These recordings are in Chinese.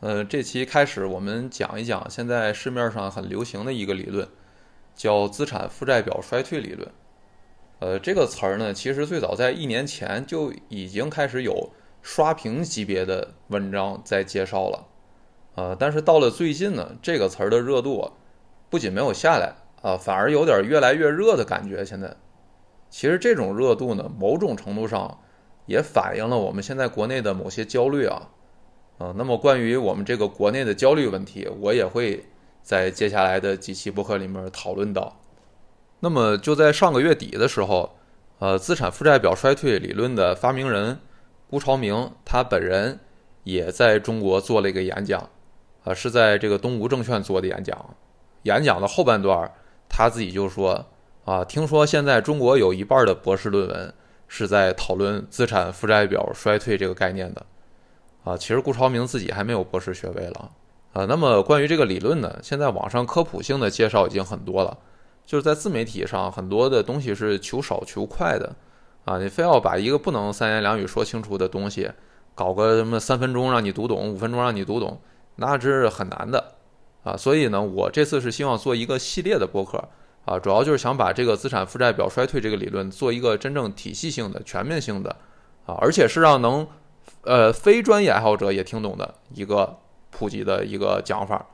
呃，这期开始我们讲一讲现在市面上很流行的一个理论，叫资产负债表衰退理论。呃，这个词儿呢，其实最早在一年前就已经开始有刷屏级别的文章在介绍了。呃，但是到了最近呢，这个词儿的热度不仅没有下来啊，反而有点越来越热的感觉。现在，其实这种热度呢，某种程度上也反映了我们现在国内的某些焦虑啊。啊，那么关于我们这个国内的焦虑问题，我也会在接下来的几期播客里面讨论到。那么就在上个月底的时候，呃，资产负债表衰退理论的发明人辜朝明他本人也在中国做了一个演讲。啊，是在这个东吴证券做的演讲，演讲的后半段，他自己就说啊，听说现在中国有一半的博士论文是在讨论资产负债表衰退这个概念的，啊，其实顾朝明自己还没有博士学位了，啊，那么关于这个理论呢，现在网上科普性的介绍已经很多了，就是在自媒体上很多的东西是求少求快的，啊，你非要把一个不能三言两语说清楚的东西，搞个什么三分钟让你读懂，五分钟让你读懂。那这是很难的，啊，所以呢，我这次是希望做一个系列的播客，啊，主要就是想把这个资产负债表衰退这个理论做一个真正体系性的、全面性的，啊，而且是让能，呃，非专业爱好者也听懂的一个普及的一个讲法，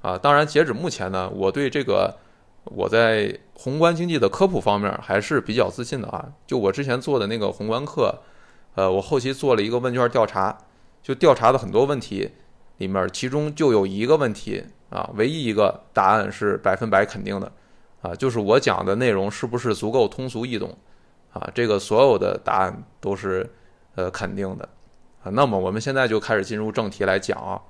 啊，当然，截止目前呢，我对这个我在宏观经济的科普方面还是比较自信的啊，就我之前做的那个宏观课，呃，我后期做了一个问卷调查，就调查的很多问题。里面其中就有一个问题啊，唯一一个答案是百分百肯定的，啊，就是我讲的内容是不是足够通俗易懂，啊，这个所有的答案都是呃肯定的，啊，那么我们现在就开始进入正题来讲啊，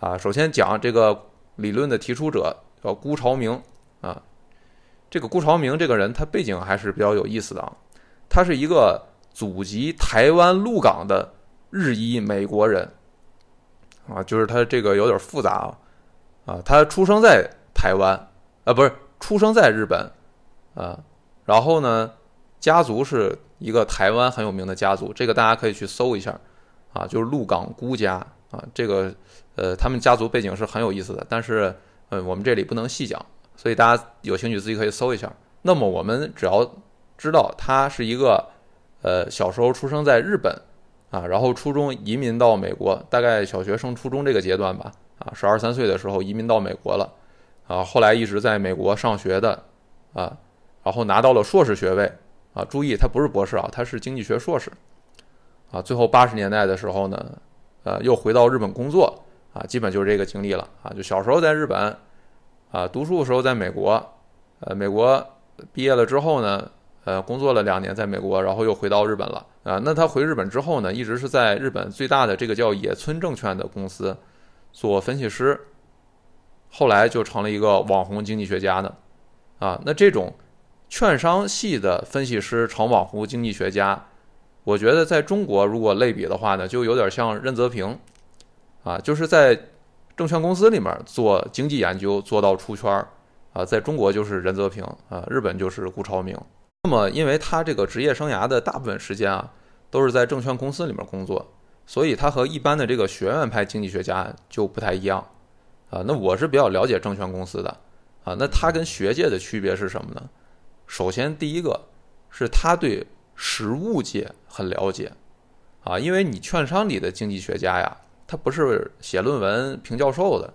啊，首先讲这个理论的提出者叫辜朝明啊，这个辜朝明这个人他背景还是比较有意思的啊，他是一个祖籍台湾鹿港的日裔美国人。啊，就是他这个有点复杂啊，啊，他出生在台湾，啊，不是出生在日本，啊，然后呢，家族是一个台湾很有名的家族，这个大家可以去搜一下，啊，就是鹿港孤家啊，这个呃，他们家族背景是很有意思的，但是呃，我们这里不能细讲，所以大家有兴趣自己可以搜一下。那么我们只要知道他是一个呃，小时候出生在日本。啊，然后初中移民到美国，大概小学升初中这个阶段吧，啊，十二三岁的时候移民到美国了，啊，后来一直在美国上学的，啊，然后拿到了硕士学位，啊，注意他不是博士啊，他是经济学硕士，啊，最后八十年代的时候呢，呃，又回到日本工作，啊，基本就是这个经历了，啊，就小时候在日本，啊，读书的时候在美国，呃，美国毕业了之后呢。呃，工作了两年在美国，然后又回到日本了啊。那他回日本之后呢，一直是在日本最大的这个叫野村证券的公司做分析师，后来就成了一个网红经济学家呢。啊，那这种券商系的分析师成网红经济学家，我觉得在中国如果类比的话呢，就有点像任泽平啊，就是在证券公司里面做经济研究做到出圈儿啊，在中国就是任泽平啊，日本就是顾朝明。那么，因为他这个职业生涯的大部分时间啊，都是在证券公司里面工作，所以他和一般的这个学院派经济学家就不太一样啊。那我是比较了解证券公司的啊。那他跟学界的区别是什么呢？首先，第一个是他对实务界很了解啊，因为你券商里的经济学家呀，他不是写论文评教授的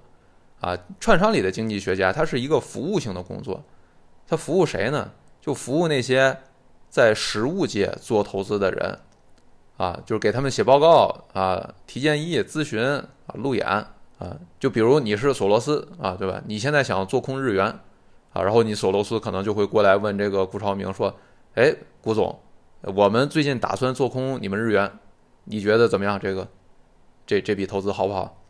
啊。券商里的经济学家，他是一个服务性的工作，他服务谁呢？就服务那些在实物界做投资的人，啊，就是给他们写报告啊、提建议、咨询啊、路演啊。就比如你是索罗斯啊，对吧？你现在想做空日元啊，然后你索罗斯可能就会过来问这个顾朝明说：“哎，顾总，我们最近打算做空你们日元，你觉得怎么样？这个这这笔投资好不好？”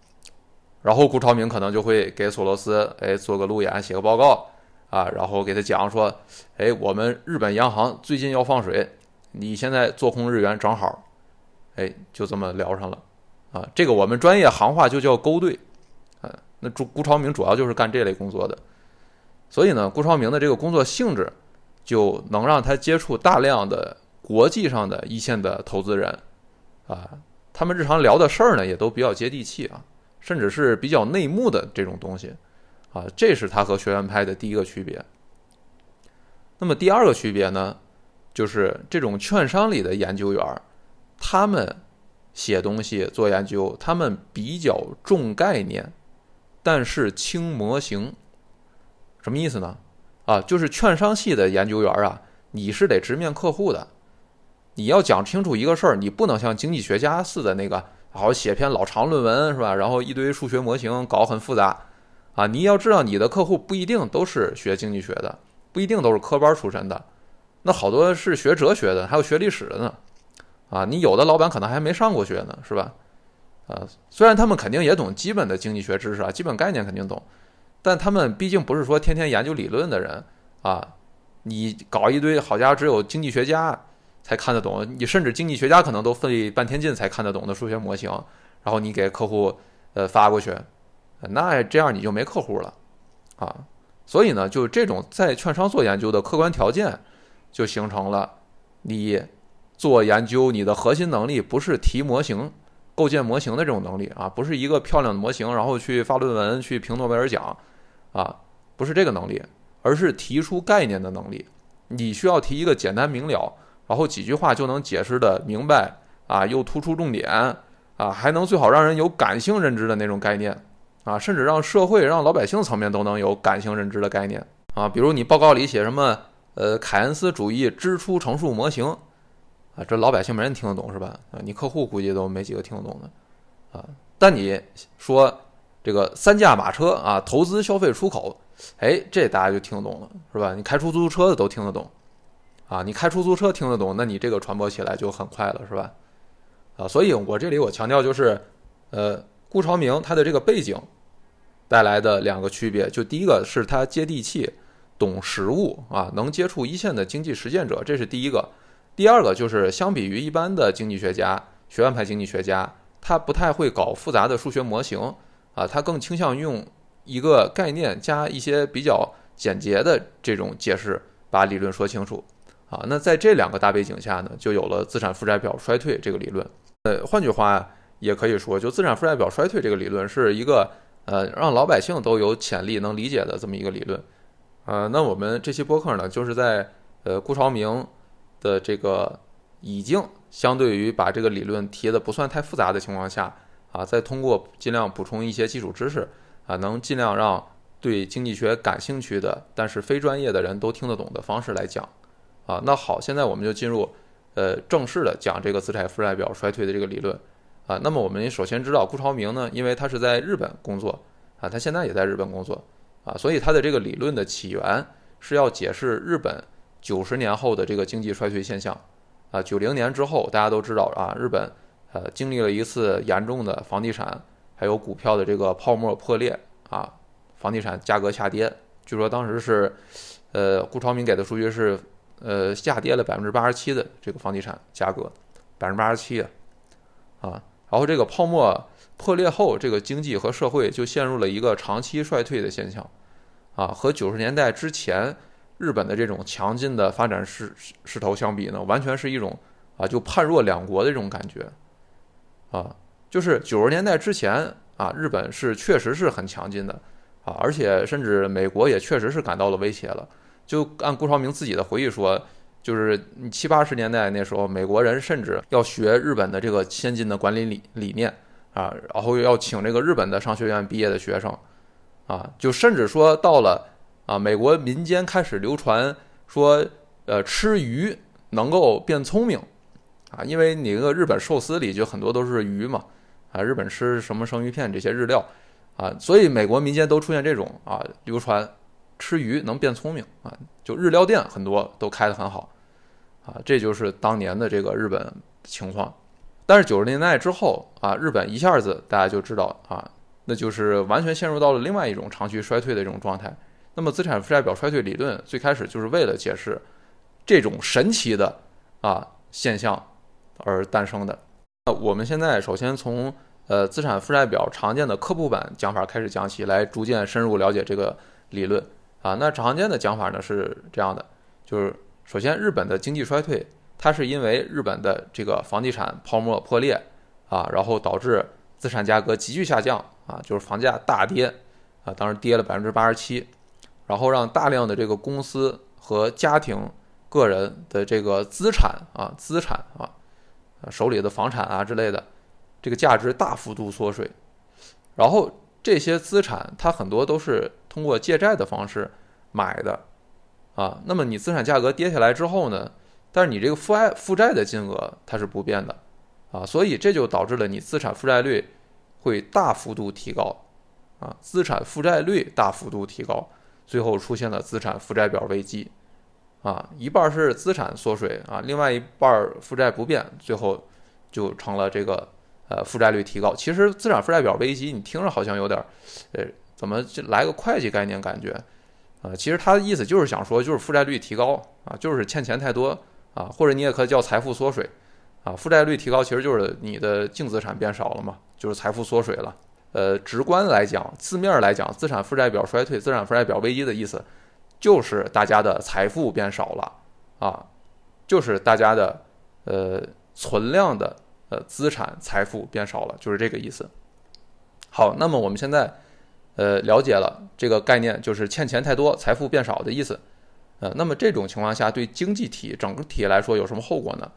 然后顾朝明可能就会给索罗斯哎做个路演，写个报告。啊，然后给他讲说，哎，我们日本央行最近要放水，你现在做空日元正好，哎，就这么聊上了，啊，这个我们专业行话就叫勾兑，啊，那朱顾朝明主要就是干这类工作的，所以呢，顾朝明的这个工作性质就能让他接触大量的国际上的一线的投资人，啊，他们日常聊的事儿呢也都比较接地气啊，甚至是比较内幕的这种东西啊，这是他和学院派的第一个区别。那么第二个区别呢，就是这种券商里的研究员，他们写东西做研究，他们比较重概念，但是轻模型。什么意思呢？啊，就是券商系的研究员啊，你是得直面客户的，你要讲清楚一个事儿，你不能像经济学家似的那个。好写篇老长论文是吧？然后一堆数学模型搞很复杂，啊，你要知道你的客户不一定都是学经济学的，不一定都是科班出身的，那好多是学哲学的，还有学历史的呢，啊，你有的老板可能还没上过学呢，是吧？啊，虽然他们肯定也懂基本的经济学知识啊，基本概念肯定懂，但他们毕竟不是说天天研究理论的人啊，你搞一堆，好家伙，只有经济学家。才看得懂，你甚至经济学家可能都费半天劲才看得懂的数学模型，然后你给客户呃发过去，那这样你就没客户了啊。所以呢，就这种在券商做研究的客观条件，就形成了你做研究你的核心能力不是提模型、构建模型的这种能力啊，不是一个漂亮的模型，然后去发论文、去评诺贝尔奖啊，不是这个能力，而是提出概念的能力。你需要提一个简单明了。然后几句话就能解释的明白啊，又突出重点啊，还能最好让人有感性认知的那种概念啊，甚至让社会、让老百姓层面都能有感性认知的概念啊。比如你报告里写什么呃凯恩斯主义支出乘数模型啊，这老百姓没人听得懂是吧？啊，你客户估计都没几个听得懂的啊。但你说这个三驾马车啊，投资消费出口，哎，这大家就听得懂了是吧？你开出租车的都听得懂。啊，你开出租车听得懂，那你这个传播起来就很快了，是吧？啊，所以我这里我强调就是，呃，顾朝明他的这个背景带来的两个区别，就第一个是他接地气、懂实务啊，能接触一线的经济实践者，这是第一个；第二个就是相比于一般的经济学家、学院派经济学家，他不太会搞复杂的数学模型啊，他更倾向用一个概念加一些比较简洁的这种解释，把理论说清楚。啊，那在这两个大背景下呢，就有了资产负债表衰退这个理论。呃，换句话也可以说，就资产负债表衰退这个理论是一个呃让老百姓都有潜力能理解的这么一个理论。呃，那我们这期播客呢，就是在呃顾朝明的这个已经相对于把这个理论提的不算太复杂的情况下啊，再通过尽量补充一些基础知识啊，能尽量让对经济学感兴趣的但是非专业的人都听得懂的方式来讲。啊，那好，现在我们就进入，呃，正式的讲这个资产负债表衰退的这个理论，啊，那么我们首先知道顾朝明呢，因为他是在日本工作，啊，他现在也在日本工作，啊，所以他的这个理论的起源是要解释日本九十年后的这个经济衰退现象，啊，九零年之后大家都知道啊，日本呃经历了一次严重的房地产还有股票的这个泡沫破裂，啊，房地产价格下跌，据说当时是，呃，顾朝明给的数据是。呃，下跌了百分之八十七的这个房地产价格，百分之八十七啊，啊，然后这个泡沫破裂后，这个经济和社会就陷入了一个长期衰退的现象，啊，和九十年代之前日本的这种强劲的发展势势头相比呢，完全是一种啊，就判若两国的这种感觉，啊，就是九十年代之前啊，日本是确实是很强劲的啊，而且甚至美国也确实是感到了威胁了。就按顾朝明自己的回忆说，就是七八十年代那时候，美国人甚至要学日本的这个先进的管理理理念啊，然后要请这个日本的商学院毕业的学生啊，就甚至说到了啊，美国民间开始流传说，呃，吃鱼能够变聪明啊，因为你那个日本寿司里就很多都是鱼嘛啊，日本吃什么生鱼片这些日料啊，所以美国民间都出现这种啊流传。吃鱼能变聪明啊！就日料店很多都开得很好，啊，这就是当年的这个日本情况。但是九十年代之后啊，日本一下子大家就知道啊，那就是完全陷入到了另外一种长期衰退的这种状态。那么资产负债表衰退理论最开始就是为了解释这种神奇的啊现象而诞生的。那我们现在首先从呃资产负债表常见的科普版讲法开始讲起来，逐渐深入了解这个理论。啊，那常见的讲法呢是这样的，就是首先日本的经济衰退，它是因为日本的这个房地产泡沫破裂啊，然后导致资产价格急剧下降啊，就是房价大跌啊，当时跌了百分之八十七，然后让大量的这个公司和家庭、个人的这个资产啊、资产啊、手里的房产啊之类的，这个价值大幅度缩水，然后这些资产它很多都是通过借债的方式买的。啊，那么你资产价格跌下来之后呢，但是你这个负债负债的金额它是不变的。啊，所以这就导致了你资产负债率会大幅度提高。啊，资产负债率大幅度提高，最后出现了资产负债表危机。啊，一半是资产缩水啊，另外一半负债不变，最后就成了这个呃负债率提高。其实资产负债表危机，你听着好像有点，呃，怎么就来个会计概念感觉？啊，其实他的意思就是想说，就是负债率提高啊，就是欠钱太多啊，或者你也可以叫财富缩水啊。负债率提高其实就是你的净资产变少了嘛，就是财富缩水了。呃，直观来讲，字面来讲，资产负债表衰退、资产负债表危机的意思，就是大家的财富变少了啊，就是大家的呃存量的呃资产财富变少了，就是这个意思。好，那么我们现在。呃，了解了这个概念，就是欠钱太多，财富变少的意思。呃，那么这种情况下，对经济体整个体来说有什么后果呢？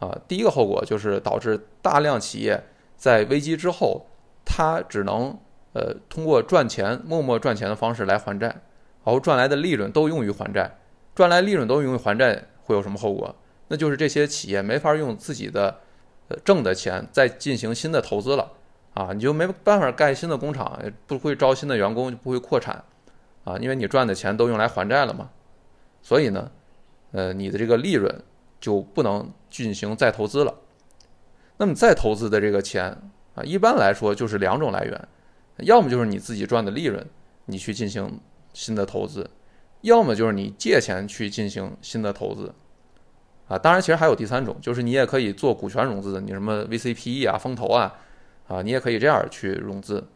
啊，第一个后果就是导致大量企业在危机之后，它只能呃通过赚钱、默默赚钱的方式来还债，然后赚来的利润都用于还债，赚来利润都用于还债，会有什么后果？那就是这些企业没法用自己的呃挣的钱再进行新的投资了。啊，你就没办法盖新的工厂，不会招新的员工，就不会扩产，啊，因为你赚的钱都用来还债了嘛，所以呢，呃，你的这个利润就不能进行再投资了。那么再投资的这个钱啊，一般来说就是两种来源，要么就是你自己赚的利润，你去进行新的投资，要么就是你借钱去进行新的投资，啊，当然其实还有第三种，就是你也可以做股权融资，你什么 VCPE 啊、风投啊。啊，你也可以这样去融资，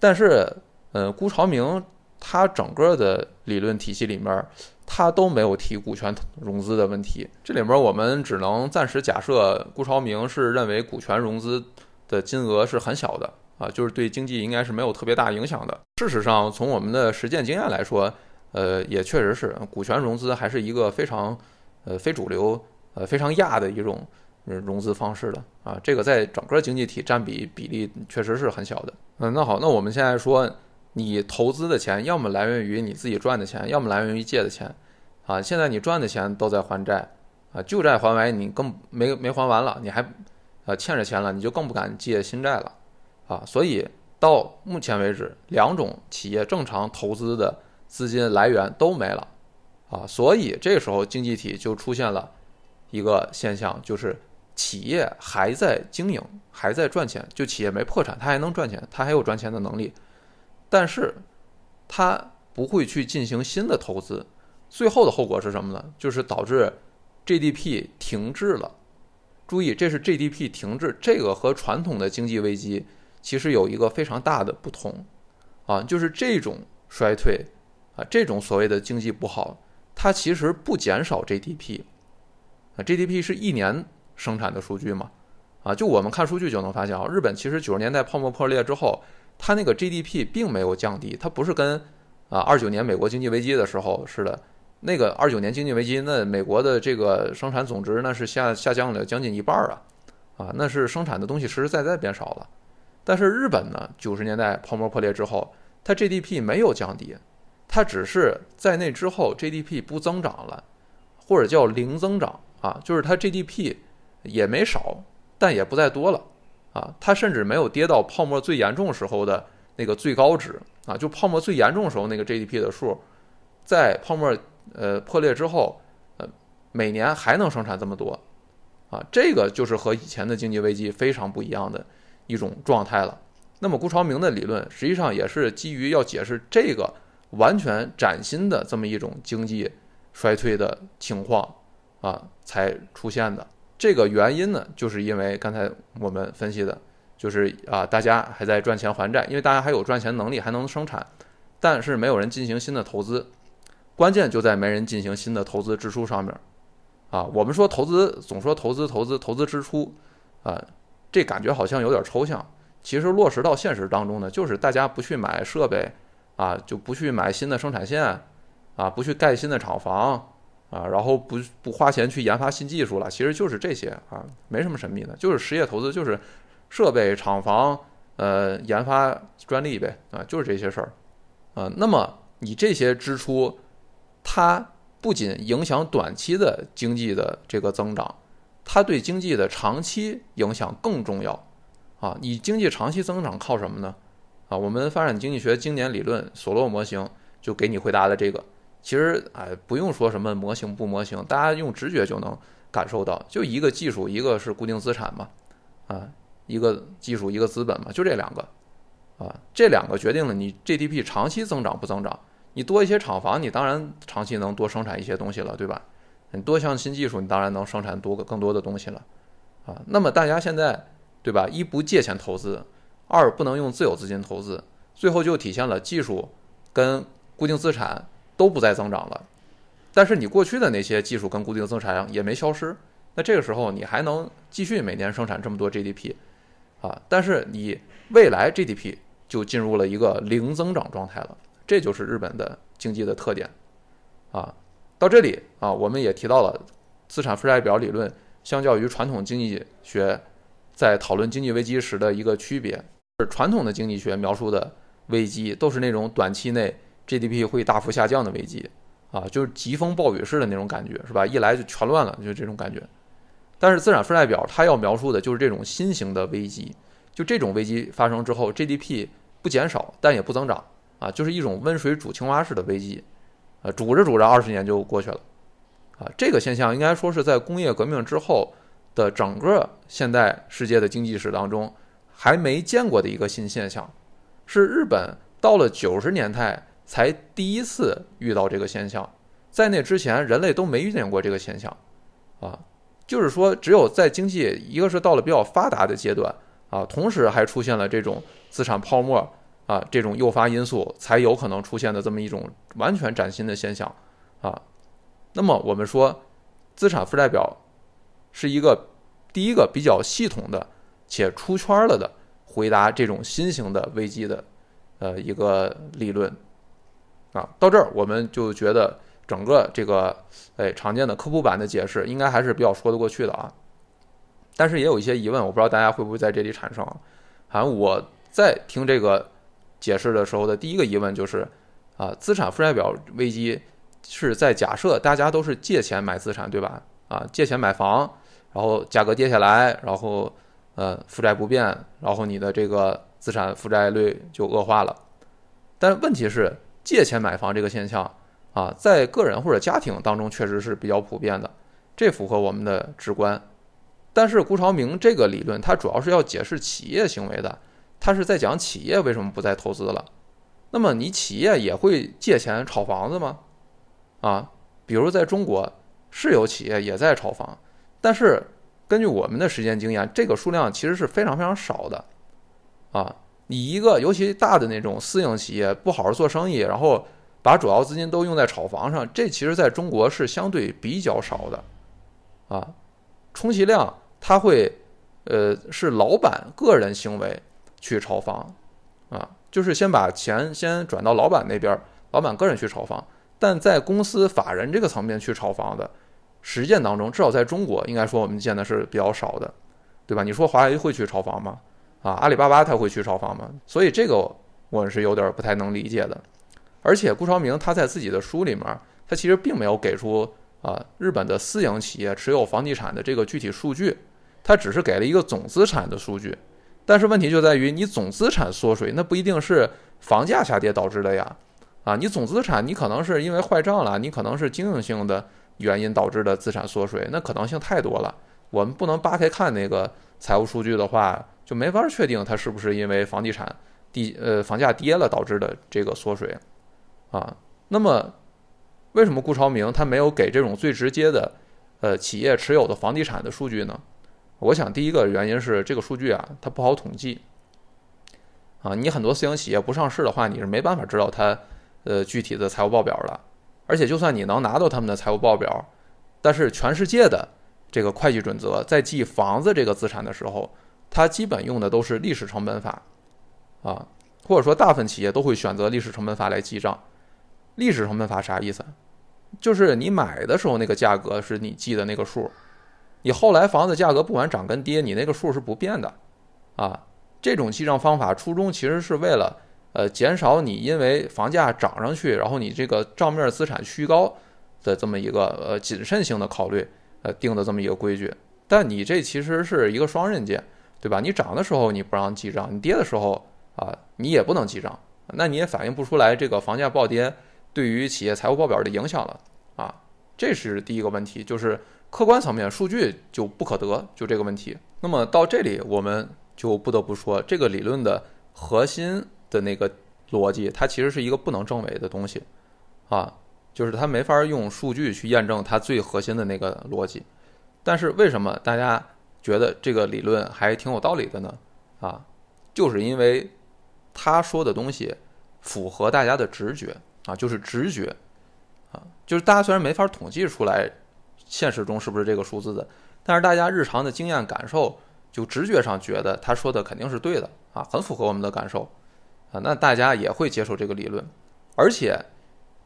但是，呃，辜朝明他整个的理论体系里面，他都没有提股权融资的问题。这里面我们只能暂时假设，辜朝明是认为股权融资的金额是很小的啊，就是对经济应该是没有特别大影响的。事实上，从我们的实践经验来说，呃，也确实是股权融资还是一个非常，呃，非主流，呃，非常亚的一种。融资方式的啊，这个在整个经济体占比比例确实是很小的。嗯，那好，那我们现在说，你投资的钱要么来源于你自己赚的钱，要么来源于借的钱，啊，现在你赚的钱都在还债，啊，旧债还完，你更没没还完了，你还，呃，欠着钱了，你就更不敢借新债了，啊，所以到目前为止，两种企业正常投资的资金来源都没了，啊，所以这时候经济体就出现了一个现象，就是。企业还在经营，还在赚钱，就企业没破产，它还能赚钱，它还有赚钱的能力，但是它不会去进行新的投资，最后的后果是什么呢？就是导致 GDP 停滞了。注意，这是 GDP 停滞，这个和传统的经济危机其实有一个非常大的不同啊，就是这种衰退啊，这种所谓的经济不好，它其实不减少 GDP 啊，GDP 是一年。生产的数据嘛，啊，就我们看数据就能发现啊，日本其实九十年代泡沫破裂之后，它那个 GDP 并没有降低，它不是跟啊二九年美国经济危机的时候似的，那个二九年经济危机，那美国的这个生产总值那是下下降了将近一半啊，啊，那是生产的东西实实在在变少了，但是日本呢，九十年代泡沫破裂之后，它 GDP 没有降低，它只是在那之后 GDP 不增长了，或者叫零增长啊，就是它 GDP。也没少，但也不再多了，啊，它甚至没有跌到泡沫最严重时候的那个最高值啊，就泡沫最严重时候那个 GDP 的数，在泡沫呃破裂之后，呃，每年还能生产这么多，啊，这个就是和以前的经济危机非常不一样的一种状态了。那么顾朝明的理论实际上也是基于要解释这个完全崭新的这么一种经济衰退的情况啊才出现的。这个原因呢，就是因为刚才我们分析的，就是啊，大家还在赚钱还债，因为大家还有赚钱能力，还能生产，但是没有人进行新的投资，关键就在没人进行新的投资支出上面，啊，我们说投资总说投资投资投资支出，啊，这感觉好像有点抽象，其实落实到现实当中呢，就是大家不去买设备啊，就不去买新的生产线啊，不去盖新的厂房啊，然后不不花钱去研发新技术了，其实就是这些啊，没什么神秘的，就是实业投资，就是设备、厂房、呃，研发专利呗啊，就是这些事儿啊。那么你这些支出，它不仅影响短期的经济的这个增长，它对经济的长期影响更重要。啊，你经济长期增长靠什么呢？啊，我们发展经济学经典理论索洛模型就给你回答了这个。其实，哎，不用说什么模型不模型，大家用直觉就能感受到，就一个技术，一个是固定资产嘛，啊，一个技术，一个资本嘛，就这两个，啊，这两个决定了你 GDP 长期增长不增长。你多一些厂房，你当然长期能多生产一些东西了，对吧？你多项新技术，你当然能生产多个更多的东西了，啊，那么大家现在。对吧？一不借钱投资，二不能用自有资金投资，最后就体现了技术跟固定资产都不再增长了。但是你过去的那些技术跟固定资产也没消失，那这个时候你还能继续每年生产这么多 GDP 啊？但是你未来 GDP 就进入了一个零增长状态了，这就是日本的经济的特点啊。到这里啊，我们也提到了资产负债表理论，相较于传统经济学。在讨论经济危机时的一个区别，是传统的经济学描述的危机都是那种短期内 GDP 会大幅下降的危机，啊，就是疾风暴雨式的那种感觉，是吧？一来就全乱了，就这种感觉。但是资产负债表它要描述的就是这种新型的危机，就这种危机发生之后，GDP 不减少，但也不增长，啊，就是一种温水煮青蛙式的危机，啊，煮着煮着二十年就过去了，啊，这个现象应该说是在工业革命之后。的整个现代世界的经济史当中，还没见过的一个新现象，是日本到了九十年代才第一次遇到这个现象，在那之前人类都没遇见过这个现象，啊，就是说只有在经济一个是到了比较发达的阶段啊，同时还出现了这种资产泡沫啊这种诱发因素，才有可能出现的这么一种完全崭新的现象啊。那么我们说资产负债表。是一个第一个比较系统的且出圈了的回答这种新型的危机的呃一个理论啊，到这儿我们就觉得整个这个哎常见的科普版的解释应该还是比较说得过去的啊，但是也有一些疑问，我不知道大家会不会在这里产生。好像我在听这个解释的时候的第一个疑问就是啊，资产负债表危机是在假设大家都是借钱买资产对吧？啊，借钱买房。然后价格跌下来，然后呃负债不变，然后你的这个资产负债率就恶化了。但问题是借钱买房这个现象啊，在个人或者家庭当中确实是比较普遍的，这符合我们的直观。但是顾朝明这个理论，它主要是要解释企业行为的，他是在讲企业为什么不再投资了。那么你企业也会借钱炒房子吗？啊，比如在中国是有企业也在炒房。但是，根据我们的实践经验，这个数量其实是非常非常少的，啊，你一个尤其大的那种私营企业不好好做生意，然后把主要资金都用在炒房上，这其实在中国是相对比较少的，啊，充其量他会，呃，是老板个人行为去炒房，啊，就是先把钱先转到老板那边，老板个人去炒房，但在公司法人这个层面去炒房的。实践当中，至少在中国，应该说我们见的是比较少的，对吧？你说华为会去炒房吗？啊，阿里巴巴他会去炒房吗？所以这个我是有点不太能理解的。而且顾朝明他在自己的书里面，他其实并没有给出啊日本的私营企业持有房地产的这个具体数据，他只是给了一个总资产的数据。但是问题就在于，你总资产缩水，那不一定是房价下跌导致的呀。啊，你总资产你可能是因为坏账了，你可能是经营性的。原因导致的资产缩水，那可能性太多了。我们不能扒开看那个财务数据的话，就没法确定它是不是因为房地产地呃房价跌了导致的这个缩水啊。那么，为什么顾朝明他没有给这种最直接的呃企业持有的房地产的数据呢？我想第一个原因是这个数据啊它不好统计啊。你很多私营企业不上市的话，你是没办法知道它呃具体的财务报表的。而且，就算你能拿到他们的财务报表，但是全世界的这个会计准则在记房子这个资产的时候，它基本用的都是历史成本法，啊，或者说大部分企业都会选择历史成本法来记账。历史成本法啥意思？就是你买的时候那个价格是你记的那个数，你后来房子价格不管涨跟跌，你那个数是不变的，啊，这种记账方法初衷其实是为了呃减少你因为房价涨上去，然后你这个账面资产虚高的这么一个呃谨慎性的考虑呃定的这么一个规矩。但你这其实是一个双刃剑，对吧？你涨的时候你不让记账，你跌的时候啊你也不能记账，那你也反映不出来这个房价暴跌。对于企业财务报表的影响了啊，这是第一个问题，就是客观层面数据就不可得，就这个问题。那么到这里，我们就不得不说，这个理论的核心的那个逻辑，它其实是一个不能证伪的东西啊，就是它没法用数据去验证它最核心的那个逻辑。但是为什么大家觉得这个理论还挺有道理的呢？啊，就是因为他说的东西符合大家的直觉。啊，就是直觉，啊，就是大家虽然没法统计出来现实中是不是这个数字的，但是大家日常的经验感受，就直觉上觉得他说的肯定是对的啊，很符合我们的感受啊，那大家也会接受这个理论，而且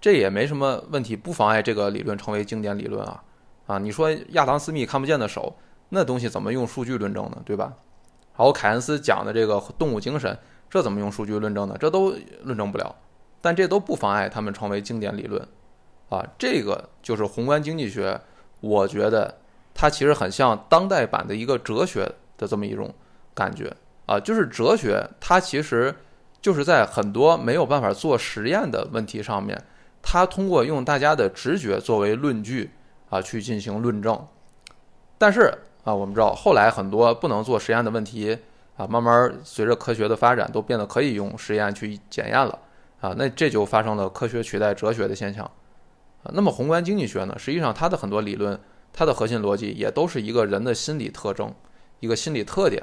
这也没什么问题，不妨碍这个理论成为经典理论啊啊，你说亚当斯密看不见的手，那东西怎么用数据论证呢？对吧？然后凯恩斯讲的这个动物精神，这怎么用数据论证呢？这都论证不了。但这都不妨碍他们成为经典理论，啊，这个就是宏观经济学。我觉得它其实很像当代版的一个哲学的这么一种感觉啊，就是哲学它其实就是在很多没有办法做实验的问题上面，它通过用大家的直觉作为论据啊去进行论证。但是啊，我们知道后来很多不能做实验的问题啊，慢慢随着科学的发展都变得可以用实验去检验了。啊，那这就发生了科学取代哲学的现象，啊，那么宏观经济学呢，实际上它的很多理论，它的核心逻辑也都是一个人的心理特征，一个心理特点，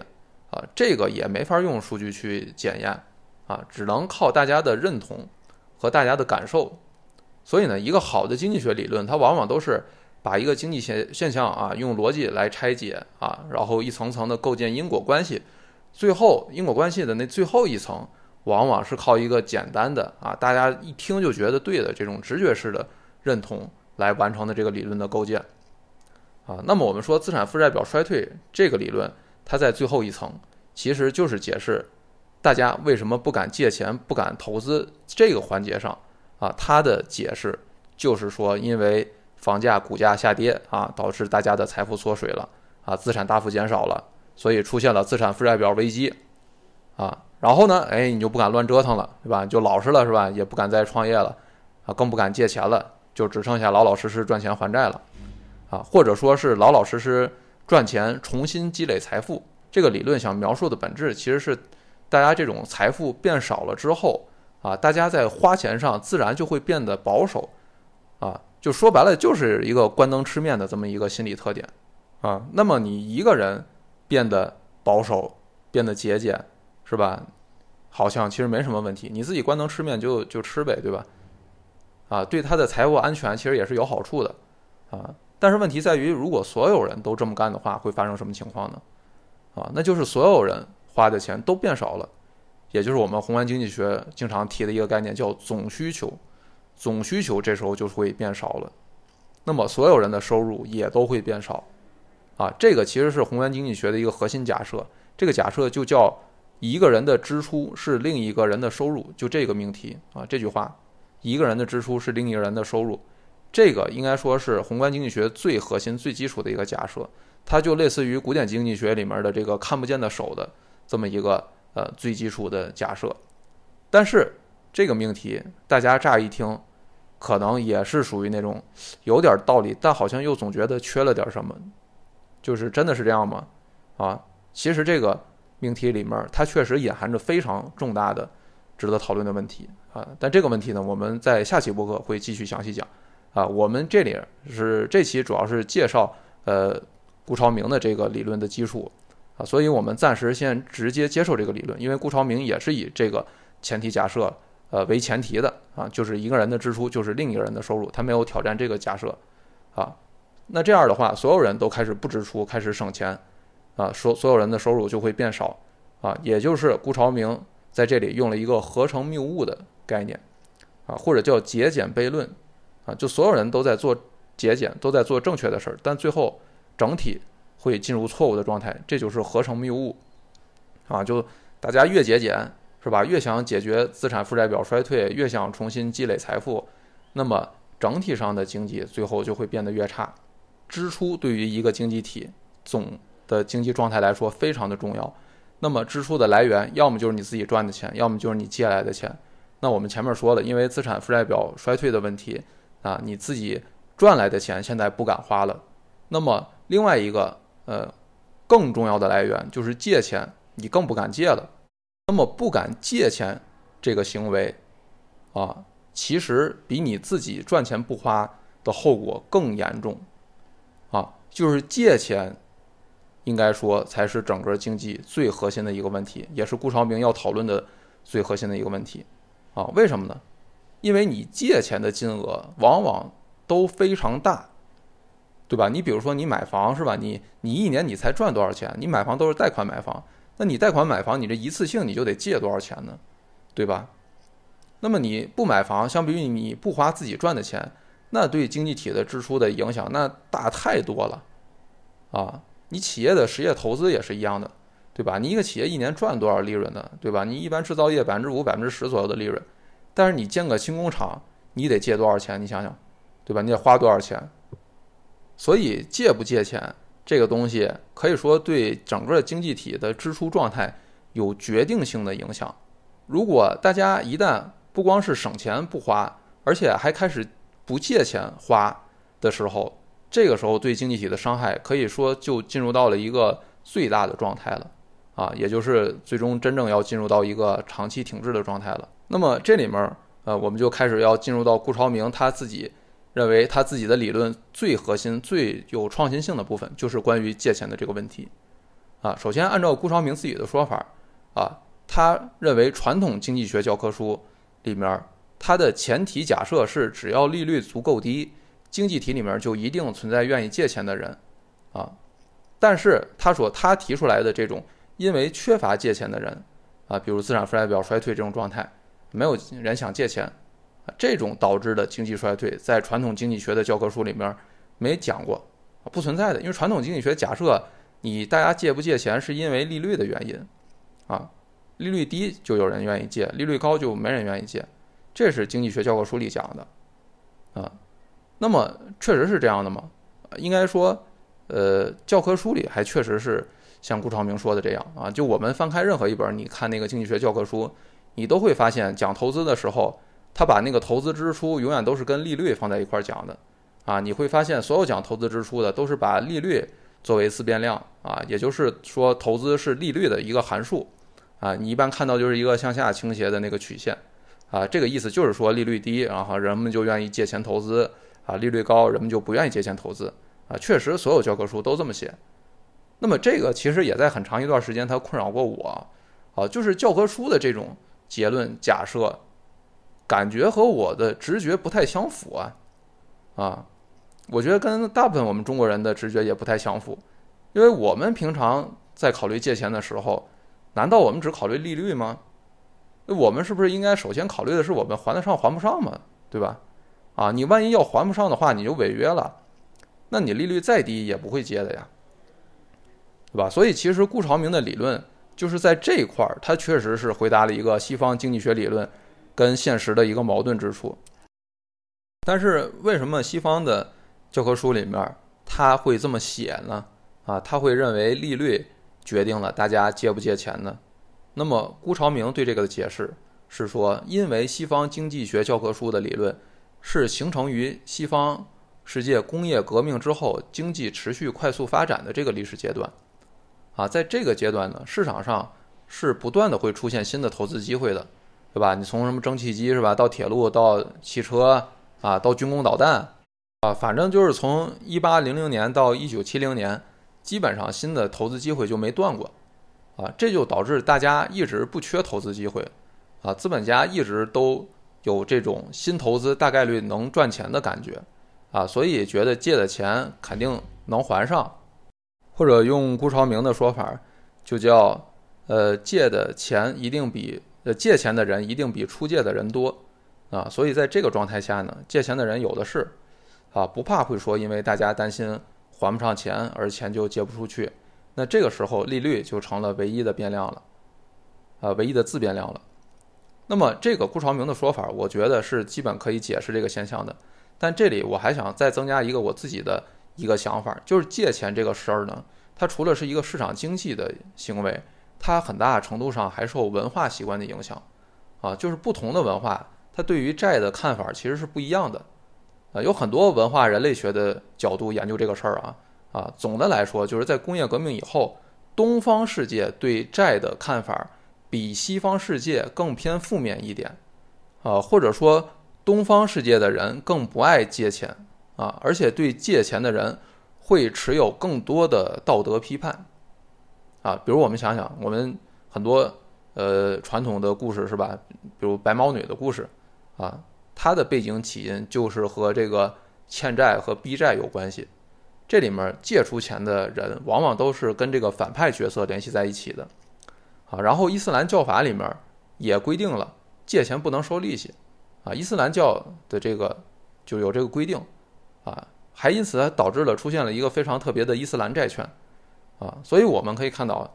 啊，这个也没法用数据去检验，啊，只能靠大家的认同和大家的感受，所以呢，一个好的经济学理论，它往往都是把一个经济现现象啊，用逻辑来拆解啊，然后一层层的构建因果关系，最后因果关系的那最后一层。往往是靠一个简单的啊，大家一听就觉得对的这种直觉式的认同来完成的这个理论的构建，啊，那么我们说资产负债表衰退这个理论，它在最后一层其实就是解释大家为什么不敢借钱、不敢投资这个环节上啊，他的解释就是说，因为房价、股价下跌啊，导致大家的财富缩水了啊，资产大幅减少了，所以出现了资产负债表危机啊。然后呢，哎，你就不敢乱折腾了，对吧？就老实了，是吧？也不敢再创业了，啊，更不敢借钱了，就只剩下老老实实赚钱还债了，啊，或者说是老老实实赚钱，重新积累财富。这个理论想描述的本质，其实是大家这种财富变少了之后，啊，大家在花钱上自然就会变得保守，啊，就说白了就是一个关灯吃面的这么一个心理特点，啊，那么你一个人变得保守，变得节俭。是吧？好像其实没什么问题，你自己关灯吃面就就吃呗，对吧？啊，对他的财务安全其实也是有好处的，啊，但是问题在于，如果所有人都这么干的话，会发生什么情况呢？啊，那就是所有人花的钱都变少了，也就是我们宏观经济学经常提的一个概念，叫总需求，总需求这时候就会变少了，那么所有人的收入也都会变少，啊，这个其实是宏观经济学的一个核心假设，这个假设就叫。一个人的支出是另一个人的收入，就这个命题啊，这句话，一个人的支出是另一个人的收入，这个应该说是宏观经济学最核心、最基础的一个假设，它就类似于古典经济学里面的这个看不见的手的这么一个呃最基础的假设。但是这个命题大家乍一听，可能也是属于那种有点道理，但好像又总觉得缺了点什么，就是真的是这样吗？啊，其实这个。命题里面，它确实隐含着非常重大的、值得讨论的问题啊！但这个问题呢，我们在下期播客会继续详细讲啊。我们这里是这期主要是介绍呃顾朝明的这个理论的基础啊，所以我们暂时先直接接受这个理论，因为顾朝明也是以这个前提假设呃为前提的啊，就是一个人的支出就是另一个人的收入，他没有挑战这个假设啊。那这样的话，所有人都开始不支出，开始省钱。啊，所所有人的收入就会变少啊，也就是顾朝明在这里用了一个合成谬误的概念啊，或者叫节俭悖论啊，就所有人都在做节俭，都在做正确的事儿，但最后整体会进入错误的状态，这就是合成谬误啊，就大家越节俭是吧，越想解决资产负债表衰退，越想重新积累财富，那么整体上的经济最后就会变得越差。支出对于一个经济体总的经济状态来说非常的重要。那么支出的来源，要么就是你自己赚的钱，要么就是你借来的钱。那我们前面说了，因为资产负债表衰退的问题啊，你自己赚来的钱现在不敢花了。那么另外一个呃更重要的来源就是借钱，你更不敢借了。那么不敢借钱这个行为啊，其实比你自己赚钱不花的后果更严重。啊，就是借钱，应该说才是整个经济最核心的一个问题，也是顾长明要讨论的最核心的一个问题。啊，为什么呢？因为你借钱的金额往往都非常大，对吧？你比如说你买房是吧？你你一年你才赚多少钱？你买房都是贷款买房，那你贷款买房，你这一次性你就得借多少钱呢？对吧？那么你不买房，相比于你不花自己赚的钱。那对经济体的支出的影响那大太多了，啊，你企业的实业投资也是一样的，对吧？你一个企业一年赚多少利润呢？对吧？你一般制造业百分之五、百分之十左右的利润，但是你建个新工厂，你得借多少钱？你想想，对吧？你得花多少钱？所以借不借钱这个东西，可以说对整个经济体的支出状态有决定性的影响。如果大家一旦不光是省钱不花，而且还开始。不借钱花的时候，这个时候对经济体的伤害可以说就进入到了一个最大的状态了，啊，也就是最终真正要进入到一个长期停滞的状态了。那么这里面，呃，我们就开始要进入到顾朝明他自己认为他自己的理论最核心、最有创新性的部分，就是关于借钱的这个问题。啊，首先按照顾朝明自己的说法，啊，他认为传统经济学教科书里面。它的前提假设是，只要利率足够低，经济体里面就一定存在愿意借钱的人，啊，但是他说他提出来的这种因为缺乏借钱的人，啊，比如资产负债表衰退这种状态，没有人想借钱，这种导致的经济衰退，在传统经济学的教科书里面没讲过，不存在的，因为传统经济学假设你大家借不借钱是因为利率的原因，啊，利率低就有人愿意借，利率高就没人愿意借。这是经济学教科书里讲的，啊，那么确实是这样的吗？应该说，呃，教科书里还确实是像顾长明说的这样啊。就我们翻开任何一本，你看那个经济学教科书，你都会发现讲投资的时候，他把那个投资支出永远都是跟利率放在一块儿讲的，啊，你会发现所有讲投资支出的都是把利率作为自变量啊，也就是说投资是利率的一个函数，啊，你一般看到就是一个向下倾斜的那个曲线。啊，这个意思就是说利率低，然后人们就愿意借钱投资；啊，利率高，人们就不愿意借钱投资。啊，确实，所有教科书都这么写。那么这个其实也在很长一段时间它困扰过我。啊，就是教科书的这种结论假设，感觉和我的直觉不太相符啊。啊，我觉得跟大部分我们中国人的直觉也不太相符，因为我们平常在考虑借钱的时候，难道我们只考虑利率吗？那我们是不是应该首先考虑的是我们还得上还不上嘛，对吧？啊，你万一要还不上的话，你就违约了，那你利率再低也不会接的呀，对吧？所以其实顾朝明的理论就是在这一块儿，他确实是回答了一个西方经济学理论跟现实的一个矛盾之处。但是为什么西方的教科书里面他会这么写呢？啊，他会认为利率决定了大家借不借钱呢？那么，辜朝明对这个的解释是说，因为西方经济学教科书的理论是形成于西方世界工业革命之后，经济持续快速发展的这个历史阶段，啊，在这个阶段呢，市场上是不断的会出现新的投资机会的，对吧？你从什么蒸汽机是吧，到铁路，到汽车，啊，到军工导弹，啊，反正就是从一八零零年到一九七零年，基本上新的投资机会就没断过。啊，这就导致大家一直不缺投资机会，啊，资本家一直都有这种新投资大概率能赚钱的感觉，啊，所以觉得借的钱肯定能还上，或者用顾朝明的说法，就叫呃借的钱一定比呃借钱的人一定比出借的人多啊，所以在这个状态下呢，借钱的人有的是啊，不怕会说因为大家担心还不上钱而钱就借不出去，那这个时候利率就成了唯一的变量了啊，唯一的自变量了。那么这个顾朝明的说法，我觉得是基本可以解释这个现象的。但这里我还想再增加一个我自己的一个想法，就是借钱这个事儿呢，它除了是一个市场经济的行为，它很大程度上还受文化习惯的影响。啊，就是不同的文化，它对于债的看法其实是不一样的。啊，有很多文化人类学的角度研究这个事儿啊。啊，总的来说，就是在工业革命以后，东方世界对债的看法。比西方世界更偏负面一点，啊，或者说东方世界的人更不爱借钱啊，而且对借钱的人会持有更多的道德批判，啊，比如我们想想，我们很多呃传统的故事是吧？比如白毛女的故事啊，它的背景起因就是和这个欠债和逼债有关系，这里面借出钱的人往往都是跟这个反派角色联系在一起的。啊，然后伊斯兰教法里面也规定了借钱不能收利息，啊，伊斯兰教的这个就有这个规定，啊，还因此导致了出现了一个非常特别的伊斯兰债券，啊，所以我们可以看到，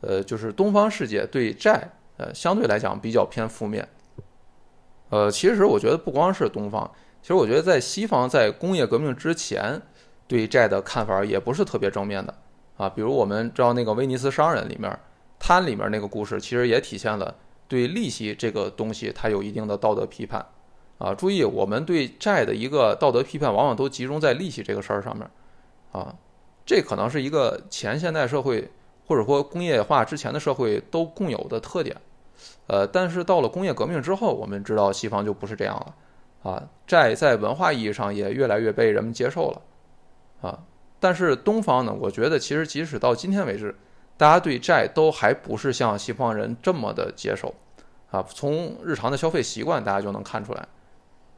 呃，就是东方世界对债，呃，相对来讲比较偏负面，呃，其实我觉得不光是东方，其实我觉得在西方在工业革命之前对债的看法也不是特别正面的，啊，比如我们知道那个威尼斯商人里面。它里面那个故事其实也体现了对利息这个东西它有一定的道德批判，啊，注意我们对债的一个道德批判往往都集中在利息这个事儿上面，啊，这可能是一个前现代社会或者说工业化之前的社会都共有的特点，呃，但是到了工业革命之后，我们知道西方就不是这样了，啊，债在文化意义上也越来越被人们接受了，啊，但是东方呢，我觉得其实即使到今天为止。大家对债都还不是像西方人这么的接受，啊，从日常的消费习惯大家就能看出来，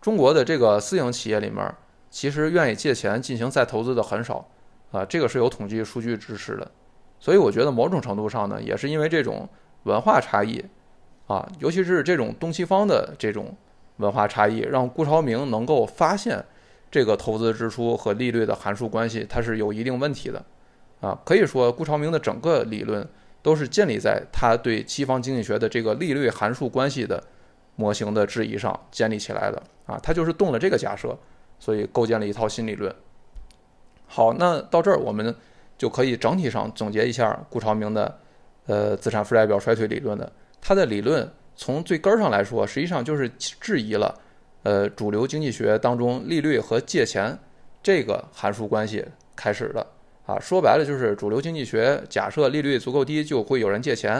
中国的这个私营企业里面，其实愿意借钱进行再投资的很少，啊，这个是有统计数据支持的，所以我觉得某种程度上呢，也是因为这种文化差异，啊，尤其是这种东西方的这种文化差异，让顾朝明能够发现这个投资支出和利率的函数关系，它是有一定问题的。啊，可以说顾朝明的整个理论都是建立在他对西方经济学的这个利率函数关系的模型的质疑上建立起来的。啊，他就是动了这个假设，所以构建了一套新理论。好，那到这儿我们就可以整体上总结一下顾朝明的呃资产负债表衰退理论的。他的理论从最根儿上来说，实际上就是质疑了呃主流经济学当中利率和借钱这个函数关系开始的。啊，说白了就是主流经济学假设利率足够低就会有人借钱，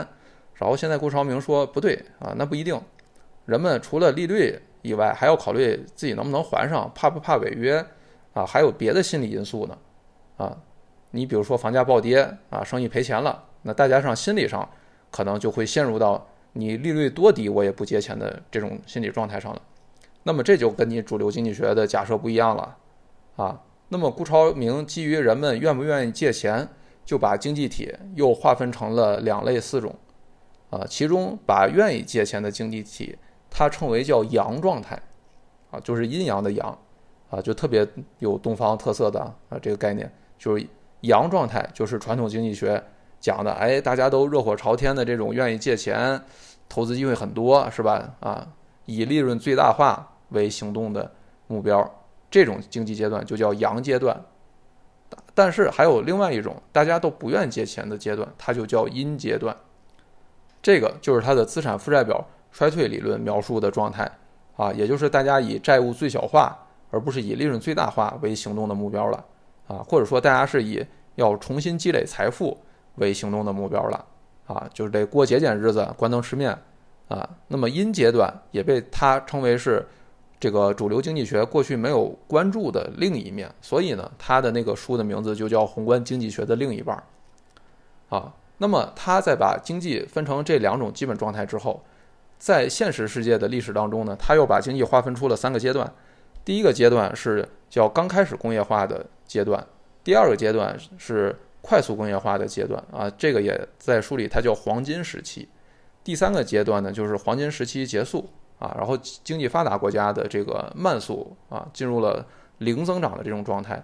然后现在顾朝明说不对啊，那不一定，人们除了利率以外还要考虑自己能不能还上，怕不怕违约啊，还有别的心理因素呢啊，你比如说房价暴跌啊，生意赔钱了，那大家上心理上可能就会陷入到你利率多低我也不借钱的这种心理状态上了，那么这就跟你主流经济学的假设不一样了啊。那么，顾超明基于人们愿不愿意借钱，就把经济体又划分成了两类四种，啊，其中把愿意借钱的经济体，它称为叫阳状态，啊，就是阴阳的阳，啊，就特别有东方特色的啊这个概念，就是阳状态，就是传统经济学讲的，哎，大家都热火朝天的这种愿意借钱，投资机会很多，是吧？啊，以利润最大化为行动的目标。这种经济阶段就叫阳阶段，但是还有另外一种大家都不愿借钱的阶段，它就叫阴阶段。这个就是它的资产负债表衰退理论描述的状态啊，也就是大家以债务最小化而不是以利润最大化为行动的目标了啊，或者说大家是以要重新积累财富为行动的目标了啊，就是得过节俭日子、关灯吃面啊。那么阴阶段也被它称为是。这个主流经济学过去没有关注的另一面，所以呢，他的那个书的名字就叫《宏观经济学的另一半》啊。那么他在把经济分成这两种基本状态之后，在现实世界的历史当中呢，他又把经济划分出了三个阶段。第一个阶段是叫刚开始工业化的阶段，第二个阶段是快速工业化的阶段啊，这个也在书里它叫黄金时期。第三个阶段呢，就是黄金时期结束啊，然后经济发达国家的这个慢速啊，进入了零增长的这种状态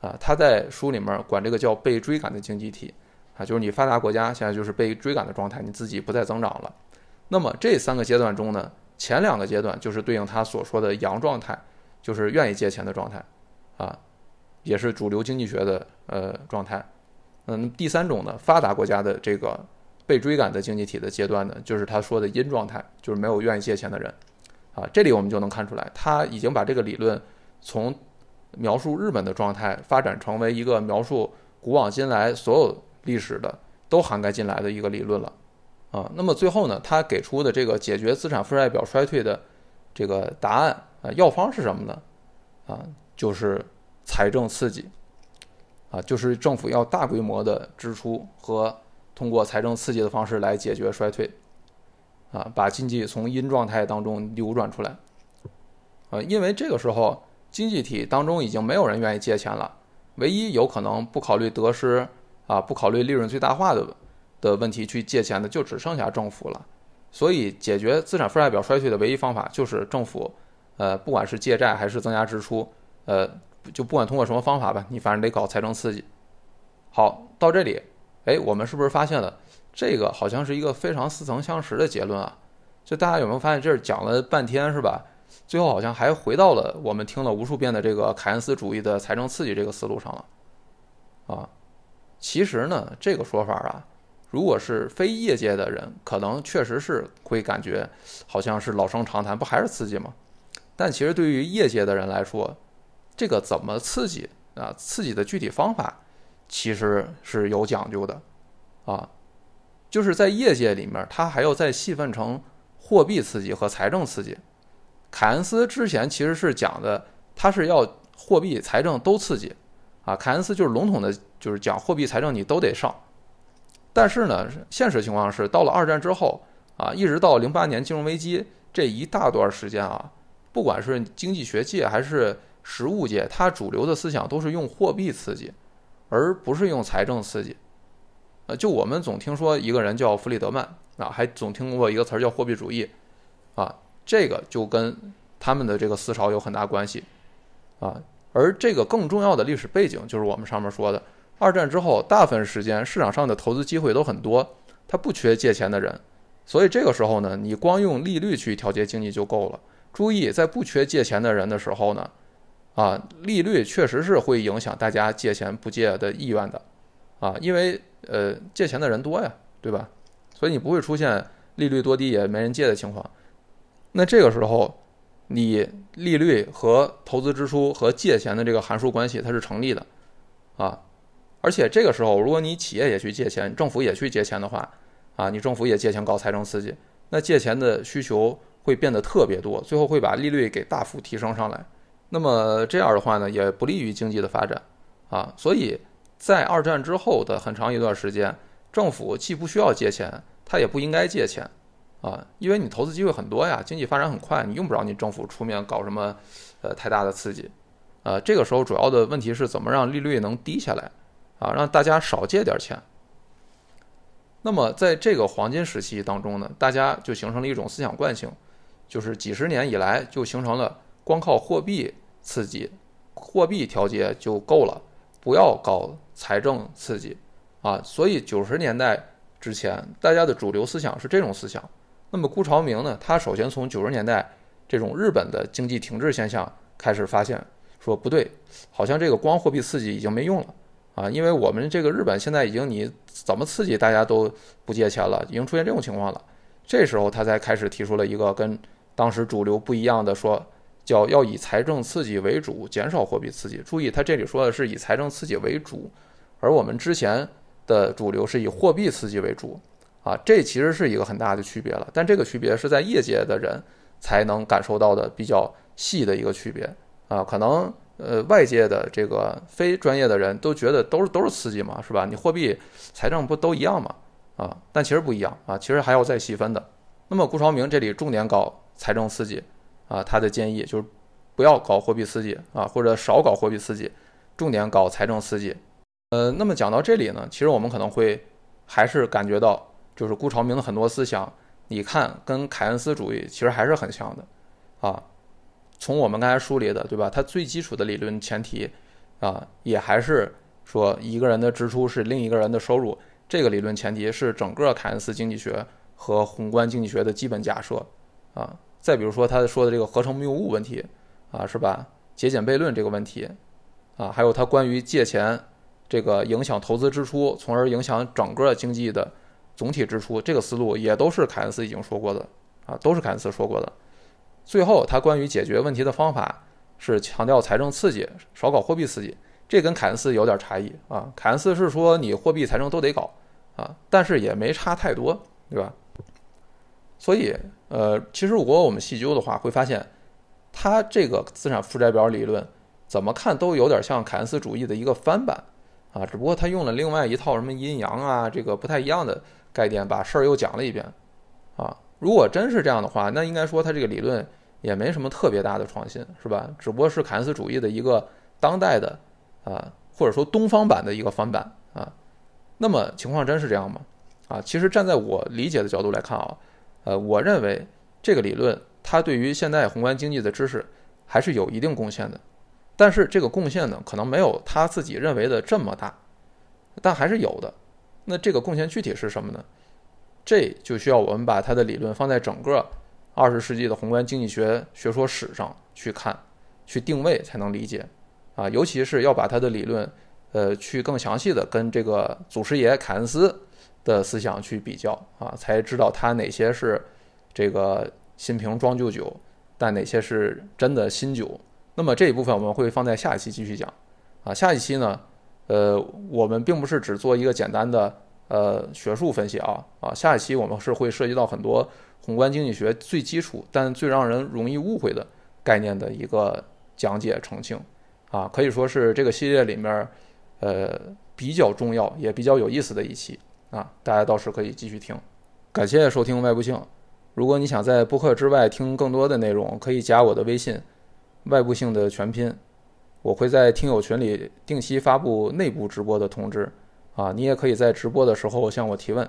啊。他在书里面管这个叫被追赶的经济体啊，就是你发达国家现在就是被追赶的状态，你自己不再增长了。那么这三个阶段中呢，前两个阶段就是对应他所说的阳状态，就是愿意借钱的状态啊，也是主流经济学的呃状态。嗯，第三种呢，发达国家的这个。被追赶的经济体的阶段呢，就是他说的阴状态，就是没有愿意借钱的人，啊，这里我们就能看出来，他已经把这个理论从描述日本的状态发展成为一个描述古往今来所有历史的都涵盖进来的一个理论了，啊，那么最后呢，他给出的这个解决资产负债表衰退的这个答案呃，药方是什么呢？啊，就是财政刺激，啊，就是政府要大规模的支出和。通过财政刺激的方式来解决衰退，啊，把经济从阴状态当中扭转出来，啊，因为这个时候经济体当中已经没有人愿意借钱了，唯一有可能不考虑得失啊，不考虑利润最大化的的问题去借钱的，就只剩下政府了。所以，解决资产负债表衰退的唯一方法就是政府，呃，不管是借债还是增加支出，呃，就不管通过什么方法吧，你反正得搞财政刺激。好，到这里。哎，我们是不是发现了这个好像是一个非常似曾相识的结论啊？就大家有没有发现，这儿讲了半天是吧？最后好像还回到了我们听了无数遍的这个凯恩斯主义的财政刺激这个思路上了啊。其实呢，这个说法啊，如果是非业界的人，可能确实是会感觉好像是老生常谈，不还是刺激吗？但其实对于业界的人来说，这个怎么刺激啊？刺激的具体方法？其实是有讲究的，啊，就是在业界里面，它还要再细分成货币刺激和财政刺激。凯恩斯之前其实是讲的，他是要货币、财政都刺激，啊，凯恩斯就是笼统的，就是讲货币、财政你都得上。但是呢，现实情况是，到了二战之后，啊，一直到零八年金融危机这一大段时间啊，不管是经济学界还是实务界，它主流的思想都是用货币刺激。而不是用财政刺激，呃，就我们总听说一个人叫弗里德曼啊，还总听过一个词儿叫货币主义，啊，这个就跟他们的这个思潮有很大关系，啊，而这个更重要的历史背景就是我们上面说的，二战之后大部分时间市场上的投资机会都很多，他不缺借钱的人，所以这个时候呢，你光用利率去调节经济就够了。注意，在不缺借钱的人的时候呢。啊，利率确实是会影响大家借钱不借的意愿的，啊，因为呃借钱的人多呀，对吧？所以你不会出现利率多低也没人借的情况。那这个时候，你利率和投资支出和借钱的这个函数关系它是成立的，啊，而且这个时候如果你企业也去借钱，政府也去借钱的话，啊，你政府也借钱搞财政刺激，那借钱的需求会变得特别多，最后会把利率给大幅提升上来。那么这样的话呢，也不利于经济的发展，啊，所以在二战之后的很长一段时间，政府既不需要借钱，它也不应该借钱，啊，因为你投资机会很多呀，经济发展很快，你用不着你政府出面搞什么，呃，太大的刺激，啊，这个时候主要的问题是怎么让利率能低下来，啊，让大家少借点钱。那么在这个黄金时期当中呢，大家就形成了一种思想惯性，就是几十年以来就形成了光靠货币。刺激货币调节就够了，不要搞财政刺激啊！所以九十年代之前，大家的主流思想是这种思想。那么顾朝明呢？他首先从九十年代这种日本的经济停滞现象开始发现，说不对，好像这个光货币刺激已经没用了啊！因为我们这个日本现在已经你怎么刺激大家都不借钱了，已经出现这种情况了。这时候他才开始提出了一个跟当时主流不一样的说。叫要以财政刺激为主，减少货币刺激。注意，他这里说的是以财政刺激为主，而我们之前的主流是以货币刺激为主，啊，这其实是一个很大的区别了。但这个区别是在业界的人才能感受到的比较细的一个区别啊。可能呃外界的这个非专业的人都觉得都是都是刺激嘛，是吧？你货币、财政不都一样嘛？啊，但其实不一样啊，其实还要再细分的。那么顾朝明这里重点搞财政刺激。啊，他的建议就是不要搞货币刺激啊，或者少搞货币刺激，重点搞财政刺激。呃，那么讲到这里呢，其实我们可能会还是感觉到，就是顾朝明的很多思想，你看跟凯恩斯主义其实还是很像的，啊，从我们刚才梳理的，对吧？它最基础的理论前提，啊，也还是说一个人的支出是另一个人的收入，这个理论前提是整个凯恩斯经济学和宏观经济学的基本假设，啊，再比如说他说的这个合成谬误问题，啊，是吧？节俭悖论这个问题，啊，还有他关于借钱。这个影响投资支出，从而影响整个经济的总体支出，这个思路也都是凯恩斯已经说过的啊，都是凯恩斯说过的。最后，他关于解决问题的方法是强调财政刺激，少搞货币刺激，这跟凯恩斯有点差异啊。凯恩斯是说你货币财政都得搞啊，但是也没差太多，对吧？所以，呃，其实如果我们细究的话，会发现他这个资产负债表理论怎么看都有点像凯恩斯主义的一个翻版。啊，只不过他用了另外一套什么阴阳啊，这个不太一样的概念，把事儿又讲了一遍。啊，如果真是这样的话，那应该说他这个理论也没什么特别大的创新，是吧？只不过是凯恩斯主义的一个当代的啊，或者说东方版的一个翻版啊。那么情况真是这样吗？啊，其实站在我理解的角度来看啊，呃，我认为这个理论它对于现代宏观经济的知识还是有一定贡献的。但是这个贡献呢，可能没有他自己认为的这么大，但还是有的。那这个贡献具体是什么呢？这就需要我们把他的理论放在整个二十世纪的宏观经济学学说史上去看、去定位，才能理解。啊，尤其是要把他的理论，呃，去更详细的跟这个祖师爷凯恩斯的思想去比较啊，才知道他哪些是这个新瓶装旧酒，但哪些是真的新酒。那么这一部分我们会放在下一期继续讲，啊，下一期呢，呃，我们并不是只做一个简单的呃学术分析啊，啊，下一期我们是会涉及到很多宏观经济学最基础但最让人容易误会的概念的一个讲解澄清，啊，可以说是这个系列里面呃比较重要也比较有意思的一期啊，大家到时可以继续听。感谢收听外部性，如果你想在播客之外听更多的内容，可以加我的微信。外部性的全拼，我会在听友群里定期发布内部直播的通知，啊，你也可以在直播的时候向我提问。